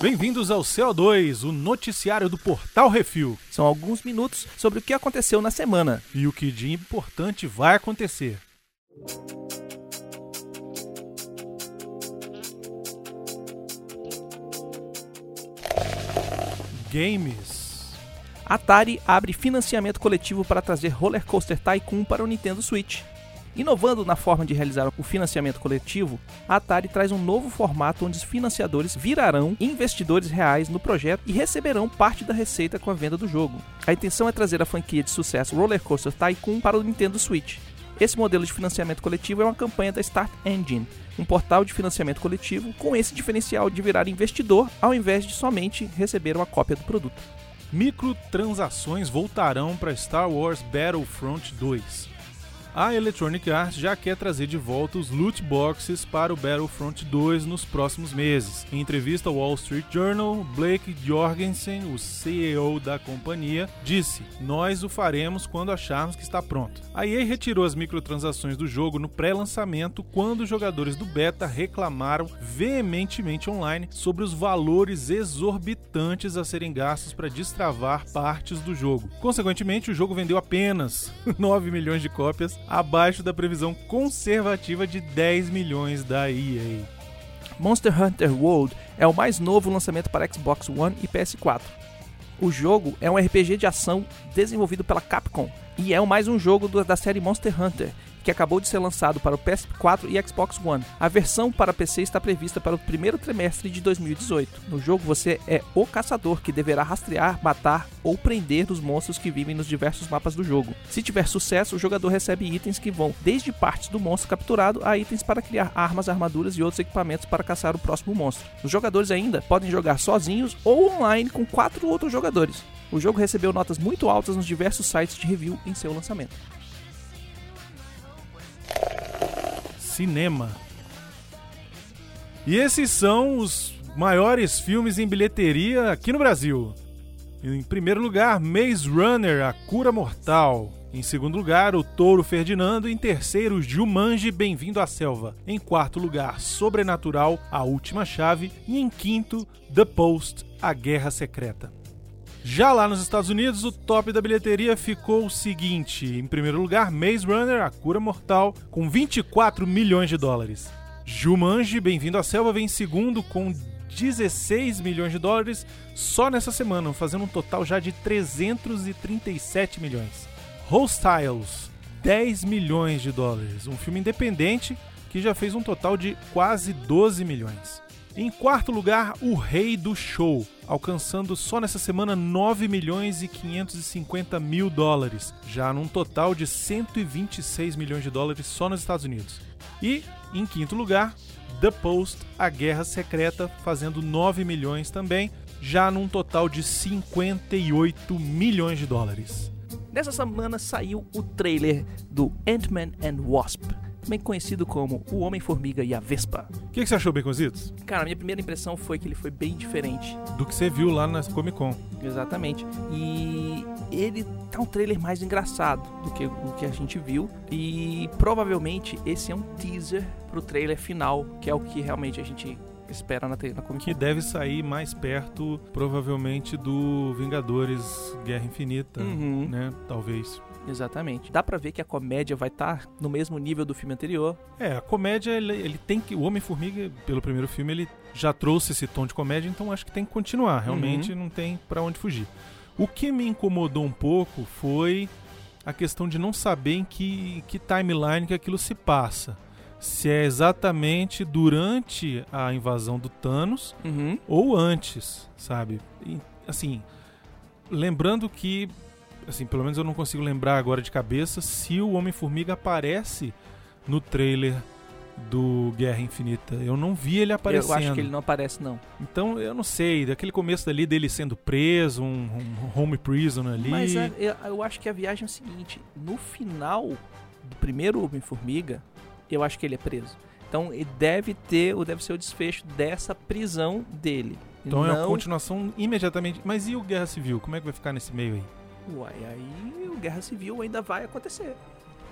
Bem-vindos ao CO2, o noticiário do Portal Refil. São alguns minutos sobre o que aconteceu na semana. E o que de importante vai acontecer. Games. Atari abre financiamento coletivo para trazer Roller Coaster Tycoon para o Nintendo Switch. Inovando na forma de realizar o financiamento coletivo, a Atari traz um novo formato onde os financiadores virarão investidores reais no projeto e receberão parte da receita com a venda do jogo. A intenção é trazer a franquia de sucesso Roller Coaster Tycoon para o Nintendo Switch. Esse modelo de financiamento coletivo é uma campanha da Start Engine, um portal de financiamento coletivo com esse diferencial de virar investidor ao invés de somente receber uma cópia do produto. Microtransações voltarão para Star Wars Battlefront 2 a Electronic Arts já quer trazer de volta os loot boxes para o Battlefront 2 nos próximos meses. Em entrevista ao Wall Street Journal, Blake Jorgensen, o CEO da companhia, disse: Nós o faremos quando acharmos que está pronto. A EA retirou as microtransações do jogo no pré-lançamento quando os jogadores do beta reclamaram veementemente online sobre os valores exorbitantes a serem gastos para destravar partes do jogo. Consequentemente, o jogo vendeu apenas 9 milhões de cópias abaixo da previsão conservativa de 10 milhões da EA. Monster Hunter World é o mais novo lançamento para Xbox One e PS4. O jogo é um RPG de ação desenvolvido pela Capcom e é mais um jogo da série Monster Hunter, que acabou de ser lançado para o PS4 e Xbox One. A versão para PC está prevista para o primeiro trimestre de 2018. No jogo, você é o caçador que deverá rastrear, matar ou prender os monstros que vivem nos diversos mapas do jogo. Se tiver sucesso, o jogador recebe itens que vão desde partes do monstro capturado a itens para criar armas, armaduras e outros equipamentos para caçar o próximo monstro. Os jogadores ainda podem jogar sozinhos ou online com quatro outros jogadores. O jogo recebeu notas muito altas nos diversos sites de review em seu lançamento. Cinema. E esses são os maiores filmes em bilheteria aqui no Brasil. Em primeiro lugar, Maze Runner, A Cura Mortal. Em segundo lugar, O Touro Ferdinando. Em terceiro, Jumanji, Bem-vindo à Selva. Em quarto lugar, Sobrenatural, A Última Chave. E em quinto, The Post, A Guerra Secreta. Já lá nos Estados Unidos, o top da bilheteria ficou o seguinte: em primeiro lugar, Maze Runner, A Cura Mortal, com 24 milhões de dólares. Jumanji, Bem-vindo à Selva, vem em segundo com 16 milhões de dólares só nessa semana, fazendo um total já de 337 milhões. Hostiles, 10 milhões de dólares, um filme independente que já fez um total de quase 12 milhões. Em quarto lugar, O Rei do Show, alcançando só nessa semana 9 milhões e 550 mil dólares, já num total de 126 milhões de dólares só nos Estados Unidos. E, em quinto lugar, The Post, A Guerra Secreta, fazendo 9 milhões também, já num total de 58 milhões de dólares. Nessa semana saiu o trailer do Ant-Man and Wasp também conhecido como O Homem-Formiga e a Vespa. O que, que, você achou, Baconzitos? Cara, a minha primeira impressão foi que ele foi bem diferente. Do que você viu lá na Comic Con. Exatamente. E ele tá um trailer mais engraçado do que o que a gente viu. E provavelmente esse é um teaser pro trailer final, que é o que realmente a gente espera na, na Comic Con. Que deve sair mais perto, provavelmente, do Vingadores Guerra Infinita, uhum. né? Talvez. Exatamente. Dá para ver que a comédia vai estar tá no mesmo nível do filme anterior. É, a comédia, ele, ele tem que. O Homem-Formiga, pelo primeiro filme, ele já trouxe esse tom de comédia, então acho que tem que continuar. Realmente uhum. não tem para onde fugir. O que me incomodou um pouco foi a questão de não saber em que, que timeline que aquilo se passa. Se é exatamente durante a invasão do Thanos uhum. ou antes, sabe? E, assim, lembrando que assim, pelo menos eu não consigo lembrar agora de cabeça se o Homem-Formiga aparece no trailer do Guerra Infinita. Eu não vi ele aparecendo. Eu acho que ele não aparece, não. Então, eu não sei, daquele começo dali dele sendo preso, um, um home prison ali. Mas é, eu, eu, acho que a viagem é o seguinte: no final do primeiro Homem-Formiga, eu acho que ele é preso. Então, ele deve ter, ou deve ser o desfecho dessa prisão dele. Então não... é uma continuação imediatamente. Mas e o Guerra Civil? Como é que vai ficar nesse meio aí? Uai, aí o Guerra Civil ainda vai acontecer.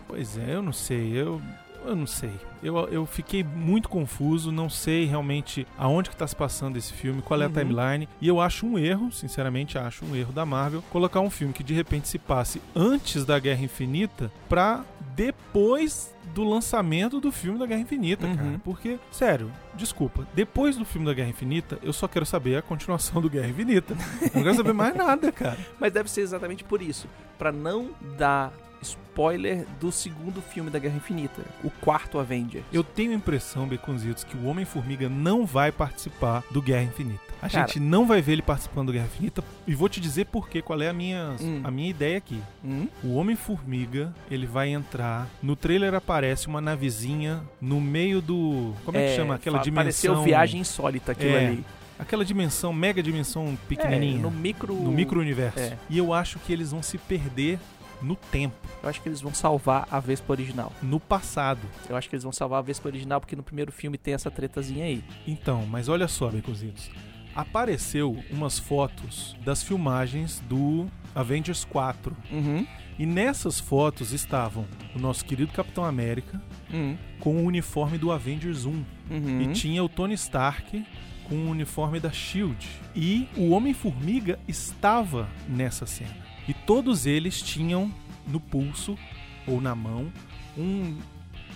Pois é, eu não sei. Eu, eu não sei. Eu, eu fiquei muito confuso, não sei realmente aonde que tá se passando esse filme, qual é a Uhum. timeline. E eu acho um erro, sinceramente acho um erro da Marvel, colocar um filme que de repente se passe antes da Guerra Infinita pra depois do lançamento do filme da Guerra Infinita, Uhum. cara. Porque, sério, desculpa, depois do filme da Guerra Infinita, eu só quero saber a continuação do Guerra Infinita. Não quero saber mais nada, cara. Mas deve ser exatamente por isso. Pra não dar spoiler do segundo filme da Guerra Infinita, o quarto Avenger. Eu tenho a impressão, Beconzitos, que o Homem-Formiga não vai participar do Guerra Infinita. A Cara. gente não vai ver ele participando do Guerra Infinita e vou te dizer por quê, qual é a minha, Hum. a minha ideia aqui. Hum? O Homem-Formiga, ele vai entrar. No trailer aparece uma navezinha no meio do. Como é, que chama? Aquela dimensão. Pareceu viagem insólita aquilo É, ali. Aquela dimensão, mega dimensão pequenininha. É, no micro. no micro-universo. É. E eu acho que eles vão se perder no tempo, Eu acho que eles vão salvar a Vespa original. no passado. Eu acho que eles vão salvar a Vespa original porque no primeiro filme tem essa tretazinha aí. Então, mas olha só, Beconzitos. Apareceu umas fotos das filmagens do Avengers 4. Uhum. E nessas fotos estavam o nosso querido Capitão América Uhum. com o uniforme do Avengers 1. Uhum. E tinha o Tony Stark com o uniforme da Shield. E o Homem-Formiga estava nessa cena. E todos eles tinham no pulso ou na mão um,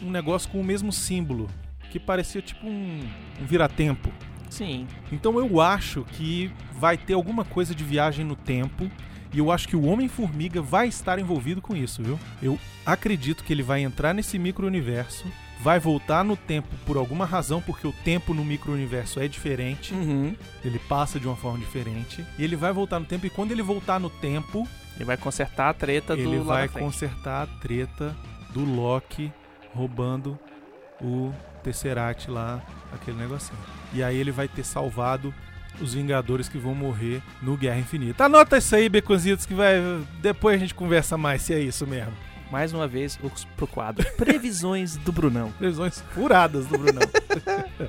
um negócio com o mesmo símbolo, que parecia tipo um, um viratempo. Sim. Então eu acho que vai ter alguma coisa de viagem no tempo. E eu acho que o Homem-Formiga vai estar envolvido com isso, viu? Eu acredito que ele vai entrar nesse micro-universo, vai voltar no tempo por alguma razão, porque o tempo no micro-universo é diferente, Uhum. ele passa de uma forma diferente. E ele vai voltar no tempo, e quando ele voltar no tempo, Ele vai consertar a treta do ele vai consertar a treta do Loki roubando o Tesseract lá, aquele negocinho. E aí ele vai ter salvado os Vingadores que vão morrer no Guerra Infinita. Anota isso aí, Beconzitos, que vai. Depois a gente conversa mais se é isso mesmo. Mais uma vez os- pro quadro. Previsões do Brunão. Lesões furadas do Brunão.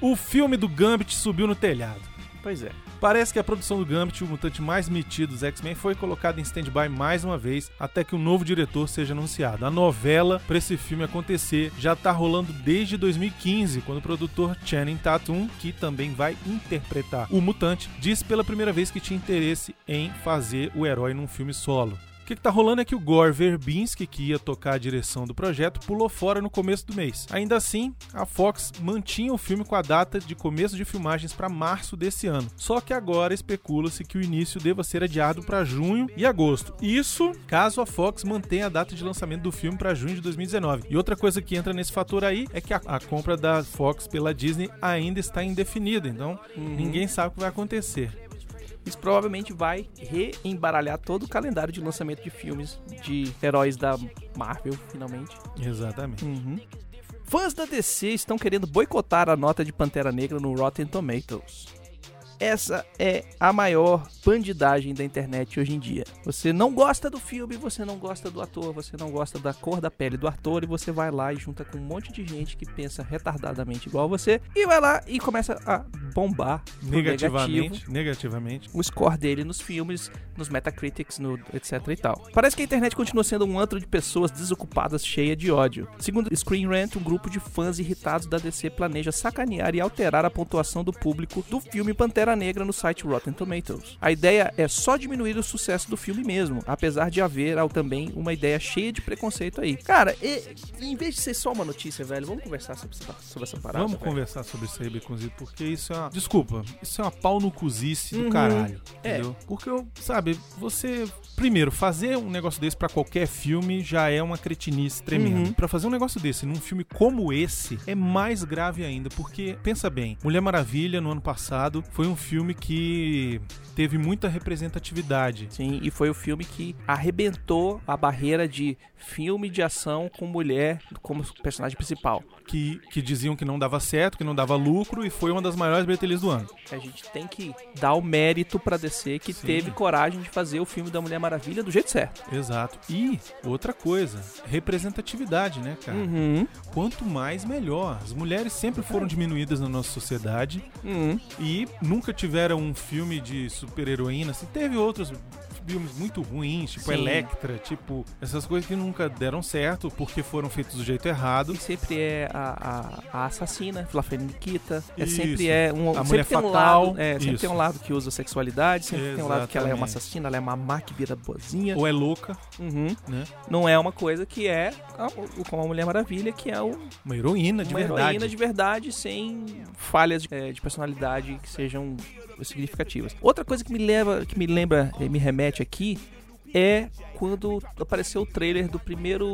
o filme do Gambit subiu no telhado. Pois é. Parece que a produção do Gambit, o mutante mais metido dos X-Men, foi colocada em stand-by mais uma vez até que o novo diretor seja anunciado. A novela para esse filme acontecer já tá rolando desde 2015, quando o produtor Channing Tatum, que também vai interpretar o mutante, disse pela primeira vez que tinha interesse em fazer o herói num filme solo. O que, que tá rolando é que o Gore Verbinski, que ia tocar a direção do projeto, pulou fora no começo do mês. Ainda assim, a Fox mantinha o filme com a data de começo de filmagens para março desse ano. Só que agora especula-se que o início deva ser adiado para junho e agosto. Isso caso a Fox mantenha a data de lançamento do filme para junho de 2019. E outra coisa que entra nesse fator aí é que a, a compra da Fox pela Disney ainda está indefinida, então Uhum. ninguém sabe o que vai acontecer. Isso provavelmente vai reembaralhar todo o calendário de lançamento de filmes de heróis da Marvel, finalmente. Exatamente. Fãs da DC estão querendo boicotar a nota de Pantera Negra no Rotten Tomatoes. Essa é a maior bandidagem da internet hoje em dia. Você não gosta do filme, você não gosta do ator, você não gosta da cor da pele do ator e você vai lá e junta com um monte de gente que pensa retardadamente igual a você e vai lá e começa a bombar negativo Negativamente, negativamente. o score dele nos filmes, nos Metacritics, no etc e tal. Parece que a internet continua sendo um antro de pessoas desocupadas cheia de ódio. Segundo Screen Rant, um grupo de fãs irritados da DC planeja sacanear e alterar a pontuação do público do filme Pantera Negra no site Rotten Tomatoes. A ideia é só diminuir o sucesso do filme mesmo, apesar de haver ao também uma ideia cheia de preconceito aí. Cara, e- em vez de ser só uma notícia, velho, vamos conversar sobre essa, sobre essa parada. Vamos velho? conversar sobre isso aí, Beconzito, porque isso é uma... Desculpa, isso é uma pau no cozice do Uhum. caralho, É. entendeu? Porque, eu, sabe, você... Primeiro, fazer um negócio desse pra qualquer filme já é uma cretinice tremenda. Uhum. Pra fazer um negócio desse num filme como esse, é mais grave ainda, porque, pensa bem, Mulher Maravilha, no ano passado, foi um filme que teve muita representatividade. Sim, e foi o filme que arrebentou a barreira de filme de ação com mulher como personagem principal. Que, que diziam que não dava certo, que não dava lucro, e foi uma das maiores bilheterias do ano. A gente tem que dar o mérito pra DC que Sim. teve coragem de fazer o filme da Mulher Maravilha do jeito certo. Exato. E outra coisa, representatividade, né, cara? Uhum. Quanto mais, melhor. As mulheres sempre foram diminuídas na nossa sociedade Uhum. e nunca tiveram um filme de super-heroína. Assim, teve outros filmes muito ruins, tipo Sim. Electra, tipo, essas coisas que nunca deram certo porque foram feitos do jeito errado. E sempre é a, a, a assassina, Flafene Nikita. É Isso. sempre é um, A mulher tem um fatal. lado, é, sempre Isso. tem um lado que usa sexualidade, sempre tem um lado que ela é uma Exatamente. assassina, ela é uma má que vira boazinha. Ou é louca, Uhum. né? Não é uma coisa que é o- como a Mulher Maravilha, que é um- Uma heroína de uma verdade. heroína de verdade, sem falhas de, é, de personalidade que sejam significativas. Outra coisa que me leva, que me lembra, eh, me remete aqui é quando apareceu o trailer do primeiro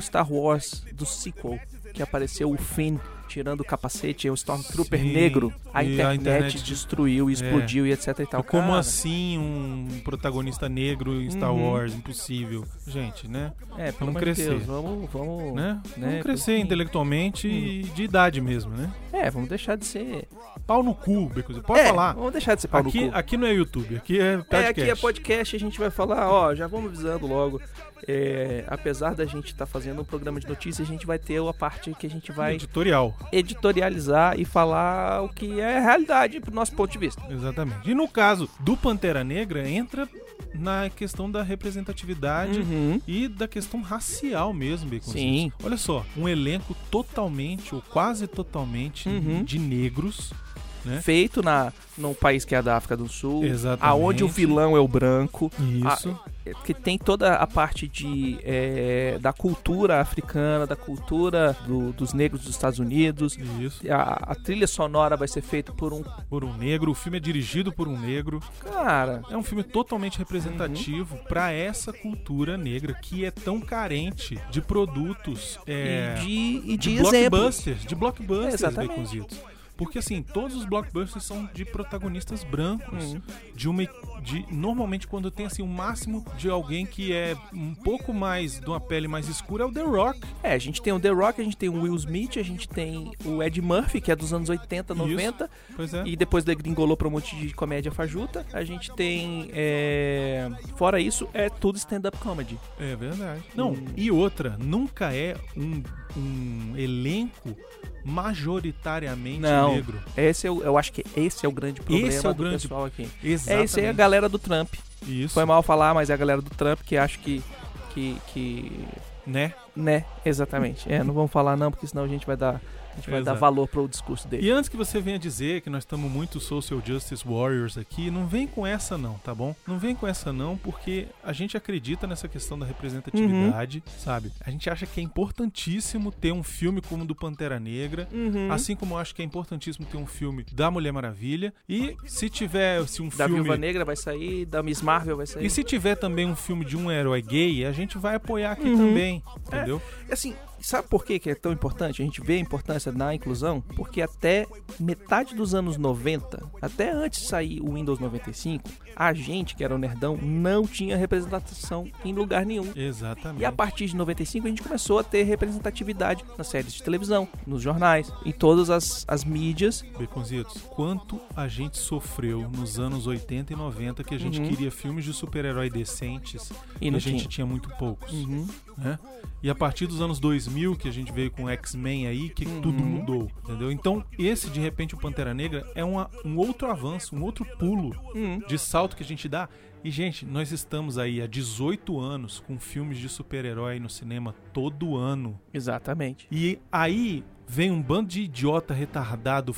Star Wars do sequel, que apareceu o Finn tirando o capacete, é o Stormtrooper Sim, negro. A e a internet, internet- destruiu, explodiu e etc e tal. Como Cara, assim um protagonista negro em Star Uhum. Wars? Impossível. Gente, né? É, pelo Vamos crescer. Deus, vamos, vamos, né? né, Vamos crescer intelectualmente e de idade mesmo, né? É, vamos deixar de ser. Pau no cu. Pode é, falar. Vamos deixar de ser pau no Aqui, cu. aqui não é YouTube, aqui é podcast. É, aqui é podcast, a gente vai falar, ó, já vamos avisando logo. É, apesar da gente estar fazendo um programa de notícias, a gente vai ter a parte que a gente vai Editorial, editorializar e falar o que é a realidade pro nosso ponto de vista. exatamente. E no caso do Pantera Negra, entra na questão da representatividade Uhum. e da questão racial mesmo, Baconzitos. Sim. Olha só, um elenco totalmente, ou quase totalmente, Uhum. de negros. né? Feito na, num país que é da África do Sul, Exatamente. aonde o vilão é o branco, Isso. é, que tem toda a parte de é, da cultura africana, da cultura do- dos negros dos Estados Unidos. Isso. A, a trilha sonora vai ser feita por um Por um negro. O filme é dirigido por um negro. cara É um filme totalmente representativo pra essa cultura negra que é tão carente de produtos é, e de, e de, de blockbusters, de blockbusters Exatamente. Porque assim, todos os blockbusters são de protagonistas brancos, de uma de normalmente quando tem assim o máximo de alguém que é um pouco mais de uma pele mais escura é o The Rock. É, a gente tem o The Rock, a gente tem o Will Smith, a gente tem o Ed Murphy, que é dos anos 80, 90, Pois é. e depois degringolou pra um monte de comédia fajuta. A gente tem. é, Fora isso, é tudo stand-up comedy. É verdade. Não, Hum. e outra, nunca é um, um elenco majoritariamente Não. Negro. Esse é o- eu acho que esse é o grande problema Esse é o do grande- pessoal aqui. Exatamente. É, esse aí é a galera do Trump. Isso, Foi mal falar, mas é a galera do Trump que acha que. que, que né? né, exatamente. É, não vamos falar não, porque senão a gente vai dar, a gente vai dar Exato. valor pro discurso dele. E antes que você venha dizer que nós estamos muito social justice warriors aqui, não vem com essa não, tá bom? Não vem com essa não, porque a gente acredita nessa questão da representatividade, Uhum. sabe? A gente acha que é importantíssimo ter um filme como o do Pantera Negra, Uhum. assim como eu acho que é importantíssimo ter um filme da Mulher Maravilha, e se tiver se um da filme Viúva Negra vai sair, da Miss Marvel vai sair. E se tiver também um filme de um herói gay, a gente vai apoiar aqui Uhum. também, entendeu? Assim, sabe por que que é tão importante? A gente vê a importância na inclusão? Porque até metade dos anos 90, até antes de sair o Windows 95, a gente, que era o nerdão, não tinha representação em lugar nenhum. Exatamente. E a partir de 95 a gente começou a ter representatividade nas séries de televisão, nos jornais, em todas as, as mídias. Beconzitos, quanto a gente sofreu nos anos 80 e 90 que a gente Uhum. queria filmes de super-herói decentes E e a gente tinha. tinha muito poucos, Uhum. né? E a partir dos anos 2000 que a gente veio com X-Men aí, que Uhum. tudo mudou, entendeu? Então, esse de repente o Pantera Negra é uma, um outro avanço, um outro pulo Uhum. de salto que a gente dá. E, gente, nós estamos aí há 18 anos com filmes de super-herói no cinema todo ano. Exatamente. E aí vem um bando de idiota retardado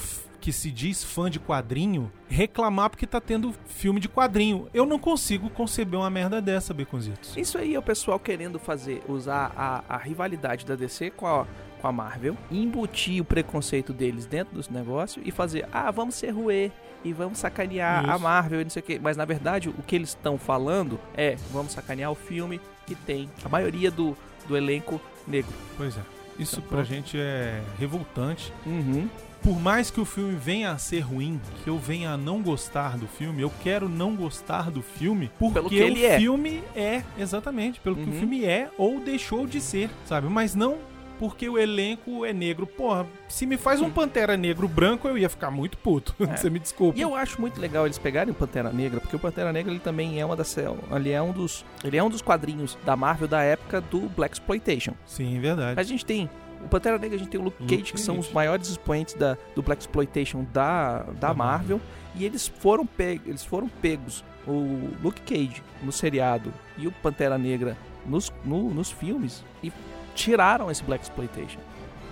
que se diz fã de quadrinho reclamar porque tá tendo filme de quadrinho. Eu não consigo conceber uma merda dessa, Beconzitos. Isso aí é o pessoal querendo fazer, usar a, a rivalidade da DC com a, com a Marvel, embutir o preconceito deles dentro dos negócios e fazer, ah, vamos ser ruê e vamos sacanear a Isso. Marvel e não sei o quê. Mas na verdade, o que eles estão falando é, vamos sacanear o filme que tem a maioria do, do elenco negro. Pois é. Isso Tá pra gente é revoltante. Uhum. Por mais que o filme venha a ser ruim, que eu venha a não gostar do filme, eu quero não gostar do filme porque o é. filme é, exatamente, pelo que o Uhum. filme é ou deixou de ser, sabe? Mas não porque o elenco é negro. Porra, se me faz um Pantera Negro branco, eu ia ficar muito puto. É. Você me desculpa. E eu acho muito legal eles pegarem o Pantera Negra, porque o Pantera Negra ele também é uma das ele é um dos ele é um dos quadrinhos da Marvel da época do Black Exploitation. Sim, verdade. A gente tem o Pantera Negra, a gente tem o Luke Luke Cage, que são os maiores expoentes da, do Black Exploitation da, da Da Marvel, e eles foram, pe eles foram pegos o Luke Cage no seriado e o Pantera Negra nos, no- nos filmes e tiraram esse Black Exploitation.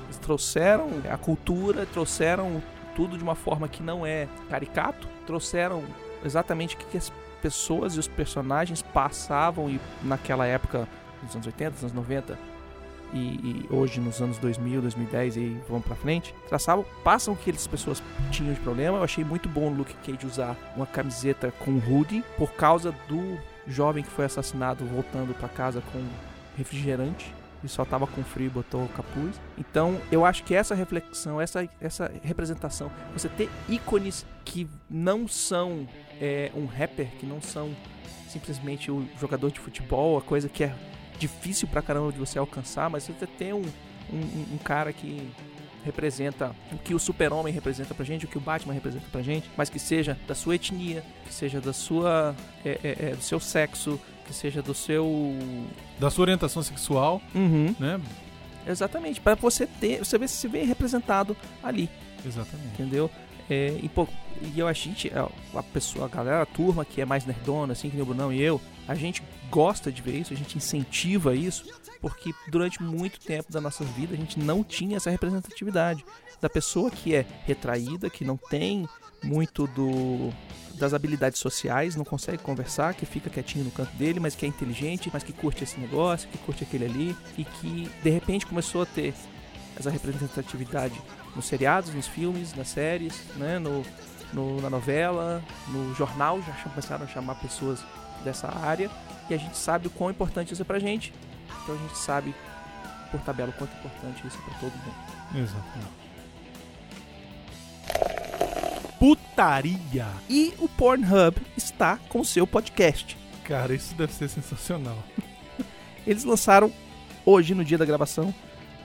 Eles trouxeram a cultura, trouxeram tudo de uma forma que não é caricato, trouxeram exatamente o que, as pessoas e os personagens passavam e naquela época, nos anos 80, nos anos 90 e, e hoje nos anos 2000, 2010 e vamos pra frente, traçavam, passam o que as pessoas tinham de problema. Eu achei muito bom o Luke Cage usar uma camiseta com hoodie por causa do jovem que foi assassinado voltando pra casa com refrigerante e só tava com frio e botou o capuz. Então, eu acho que essa reflexão, essa, essa representação, você ter ícones que não são é, um rapper, que não são simplesmente o jogador de futebol, a coisa que é difícil pra caramba de você alcançar, mas você ter um, um, um cara que representa o que o super-homem representa pra gente, o que o Batman representa pra gente, mas que seja da sua etnia, que seja da sua é, é, é, do seu sexo, que seja do seu Da sua orientação sexual, Uhum. né? Exatamente, para você ter, você ver se vê representado ali, Exatamente. entendeu? É, e, pô, e eu a gente, a a pessoa, a galera, a turma que é mais nerdona, assim, que nem o Brunão e eu, a gente gosta de ver isso, a gente incentiva isso, porque durante muito tempo da nossa vida a gente não tinha essa representatividade da pessoa que é retraída, que não tem muito do das habilidades sociais, não consegue conversar, que fica quietinho no canto dele, mas que é inteligente, mas que curte esse negócio, que curte aquele ali e que de repente começou a ter essa representatividade nos seriados, nos filmes, nas séries, né, no, no- na novela, no jornal, já começaram a chamar pessoas dessa área e a gente sabe o quão importante isso é pra gente. Então a gente sabe por tabela o quanto é importante isso é pra todo mundo. Exatamente. Putaria! E o Pornhub está com o seu podcast. Cara, isso deve ser sensacional. Eles lançaram hoje, no dia da gravação,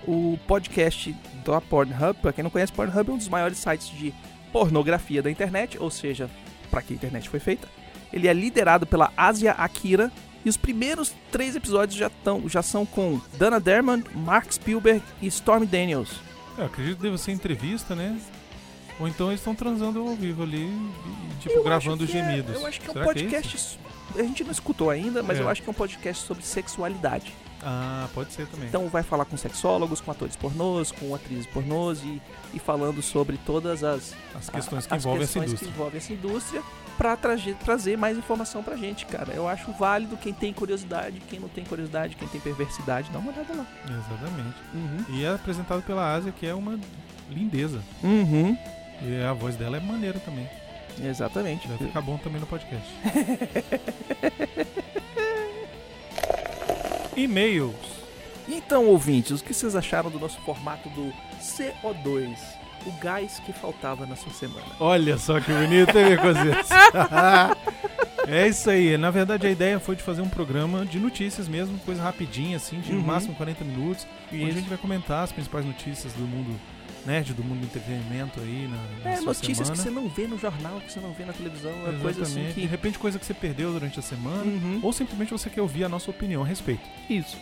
o podcast da Pornhub. Pra quem não conhece, Pornhub é um dos maiores sites de pornografia da internet, ou seja, pra que a internet foi feita. Ele é liderado pela Asia Akira. E os primeiros três episódios já, tão, já são com Dana Derman, Mark Spielberg e Stormy Daniels. Eu acredito que deve ser entrevista, né? Ou então eles estão transando ao vivo ali, e, tipo, Eu gravando é- gemidos. eu acho que é um Será podcast. isso? a gente não escutou ainda, mas É. eu acho que é um podcast sobre sexualidade. Ah, pode ser também. Então vai falar com sexólogos, com atores pornôs, com atrizes pornôs e, e falando sobre todas as, As questões que as envolvem questões essa que indústria. envolvem essa indústria pra trazer, trazer mais informação pra gente, cara. Eu acho válido quem tem curiosidade, quem não tem curiosidade, quem tem perversidade, dá uma olhada lá. Exatamente. Uhum. E é apresentado pela Ásia, que é uma lindeza. Uhum. E a voz dela é maneira também. Exatamente. Deve ficar bom também no podcast. E-mails. Então, ouvintes, o que vocês acharam do nosso formato do CO2? O gás que faltava na sua semana. Olha só que bonito, hein, Cositas? É isso aí. Na verdade, a ideia foi de fazer um programa de notícias mesmo, coisa rapidinha, assim, de no Uhum. máximo 40 minutos. E a Isso. gente vai comentar as principais notícias do mundo nerd, do mundo do entretenimento aí na, na É, notícias semana. que você não vê no jornal, que você não vê na televisão, é coisa assim Exatamente. De que... repente, coisa que você perdeu durante a semana. Uhum. Ou simplesmente você quer ouvir a nossa opinião a respeito. Isso.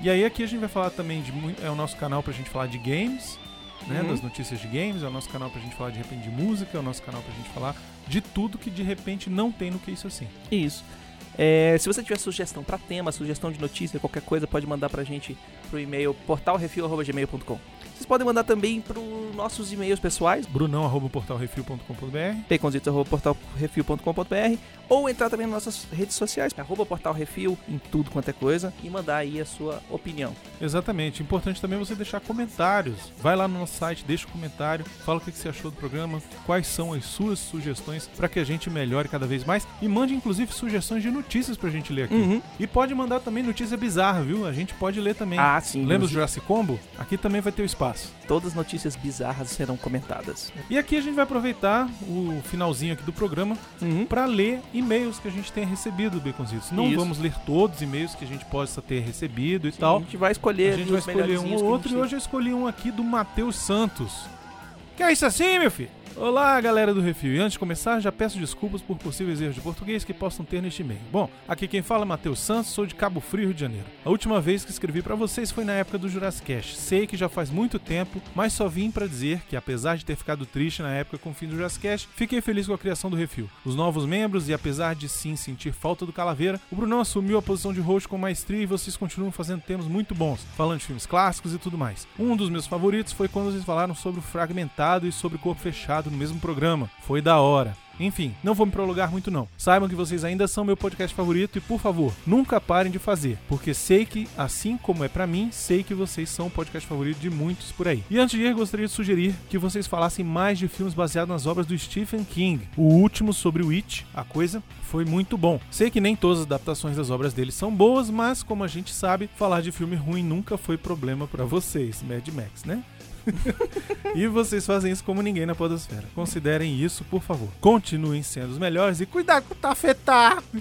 E aí aqui a gente vai falar também de é o nosso canal pra gente falar de games, né, Uhum. das notícias de games, é o nosso canal pra gente falar de repente de música, é o nosso canal pra gente falar de tudo que de repente não tem no que isso assim. Isso. É, se você tiver sugestão pra tema, sugestão de notícia, qualquer coisa, pode mandar pra gente pro e-mail portalrefil.gmail.com. Vocês podem mandar também pros nossos e-mails pessoais, brunão@portalrefil.com.br. baconzitos.portalrefil.com.br ou entrar também nas nossas redes sociais, arroba portalrefil, em tudo quanto é coisa, e mandar aí a sua opinião. Exatamente. Importante também você deixar comentários. Vai lá no nosso site, deixa um comentário, fala o que você achou do programa, quais são as suas sugestões pra que a gente melhore cada vez mais e mande inclusive sugestões de notícias pra gente ler aqui. Uhum. E pode mandar também notícia bizarra, viu? A gente pode ler também. Ah, sim. Lembra do Jurassic Combo? Aqui também vai ter o espaço. Todas as notícias bizarras serão comentadas. E aqui a gente vai aproveitar o finalzinho aqui do programa Uhum. para ler e-mails que a gente tenha recebido, Baconzitos. Não Isso. vamos ler todos os e-mails que a gente possa ter recebido e A tal. gente vai escolher A gente vai escolher um ou a outro e hoje eu escolhi um aqui do Matheus Santos. Que é isso assim, meu filho? Olá, galera do Refil. E antes de começar, já peço desculpas por possíveis erros de português que possam ter neste e-mail. Bom, aqui quem fala é Matheus Santos, sou de Cabo Frio, Rio de Janeiro. A última vez que escrevi para vocês foi na época do Jurassic. Sei que já faz muito tempo, mas só vim para dizer que apesar de ter ficado triste na época com o fim do Jurassic fiquei feliz com a criação do Refil. Os novos membros e apesar de sim sentir falta do Calaveira, o Brunão assumiu a posição de host com maestria e vocês continuam fazendo temas muito bons, falando de filmes clássicos e tudo mais. Um dos meus favoritos foi quando vocês falaram sobre o Fragmentado e sobre o Corpo Fechado no mesmo programa. Foi da hora. Enfim, não vou me prolongar muito não. Saibam que vocês ainda são meu podcast favorito e por favor, nunca parem de fazer, porque sei que, assim como é pra mim, sei que vocês são o podcast favorito de muitos por aí. E antes de ir, gostaria de sugerir que vocês falassem mais de filmes baseados nas obras do Stephen King. O último sobre o It, a coisa, foi muito bom. Sei que nem todas as adaptações das obras dele são boas, mas como a gente sabe, falar de filme ruim nunca foi problema pra vocês, Mad Max, né? e vocês fazem isso como ninguém na podosfera. Considerem isso, por favor. Continuem sendo os melhores e cuidado com o tafetá.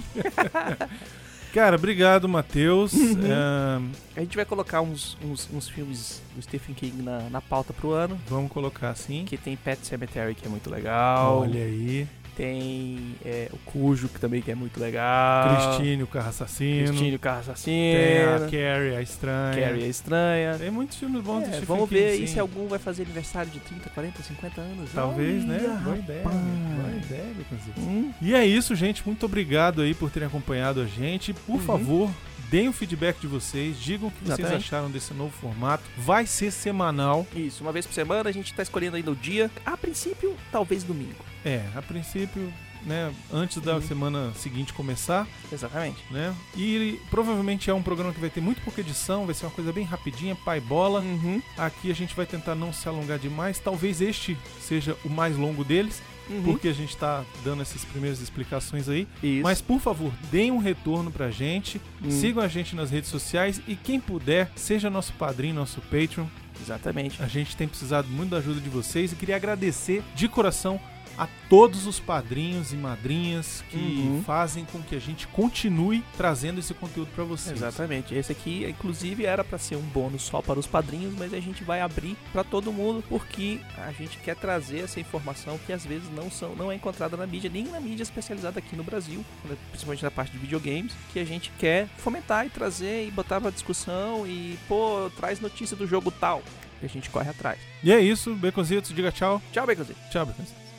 Cara, obrigado, Matheus. Ahn, A gente vai colocar uns, uns, uns filmes do Stephen King na, na pauta pro ano. vamos colocar assim. Que tem Pet Cemetery, que é muito legal. Olha aí. Tem é, o Cujo, que também que é muito legal. Cristine, o carro assassino. Cristine, o Carro Tem a Assassino. Carrie, a estranha. Carrie é estranha. Tem muitos filmes bons do É, Stephen vamos King, ver aí sim. se algum vai fazer aniversário de 30, 40, 50 anos. Talvez, né? Olha, Boa ideia. Boa ideia, Beconzitos. Hum, E é isso, gente. Muito obrigado aí por terem acompanhado a gente. Por Uhum. favor, deem o feedback de vocês. Digam o que vocês Exatamente. acharam desse novo formato. Vai ser semanal. Isso, uma vez por semana a gente tá escolhendo ainda o dia. A princípio, talvez domingo. É, a princípio, né? Antes da semana seguinte começar, Exatamente. né? E ele provavelmente é um programa que vai ter muito pouca edição. Vai ser uma coisa bem rapidinha, pai bola. Uhum. Aqui a gente vai tentar não se alongar demais. Talvez este seja o mais longo deles, Uhum. porque a gente tá dando essas primeiras explicações aí. Isso. Mas por favor, deem um retorno pra gente. Hum, Sigam a gente nas redes sociais e quem puder, seja nosso padrinho, nosso Patreon. Exatamente. A gente tem precisado muito da ajuda de vocês e queria agradecer de coração a todos os padrinhos e madrinhas que Uhum. fazem com que a gente continue trazendo esse conteúdo pra vocês. Exatamente. Esse aqui, inclusive, era pra ser um bônus só para os padrinhos, mas a gente vai abrir pra todo mundo porque a gente quer trazer essa informação que às vezes não são, não é encontrada na mídia, nem na mídia especializada aqui no Brasil, né, principalmente na parte de videogames, que a gente quer fomentar e trazer e botar pra discussão e pô, traz notícia do jogo tal. E a gente corre atrás. E é isso, Beconzitos, diga tchau. Tchau, Baconzinho. Tchau, Beconzitos.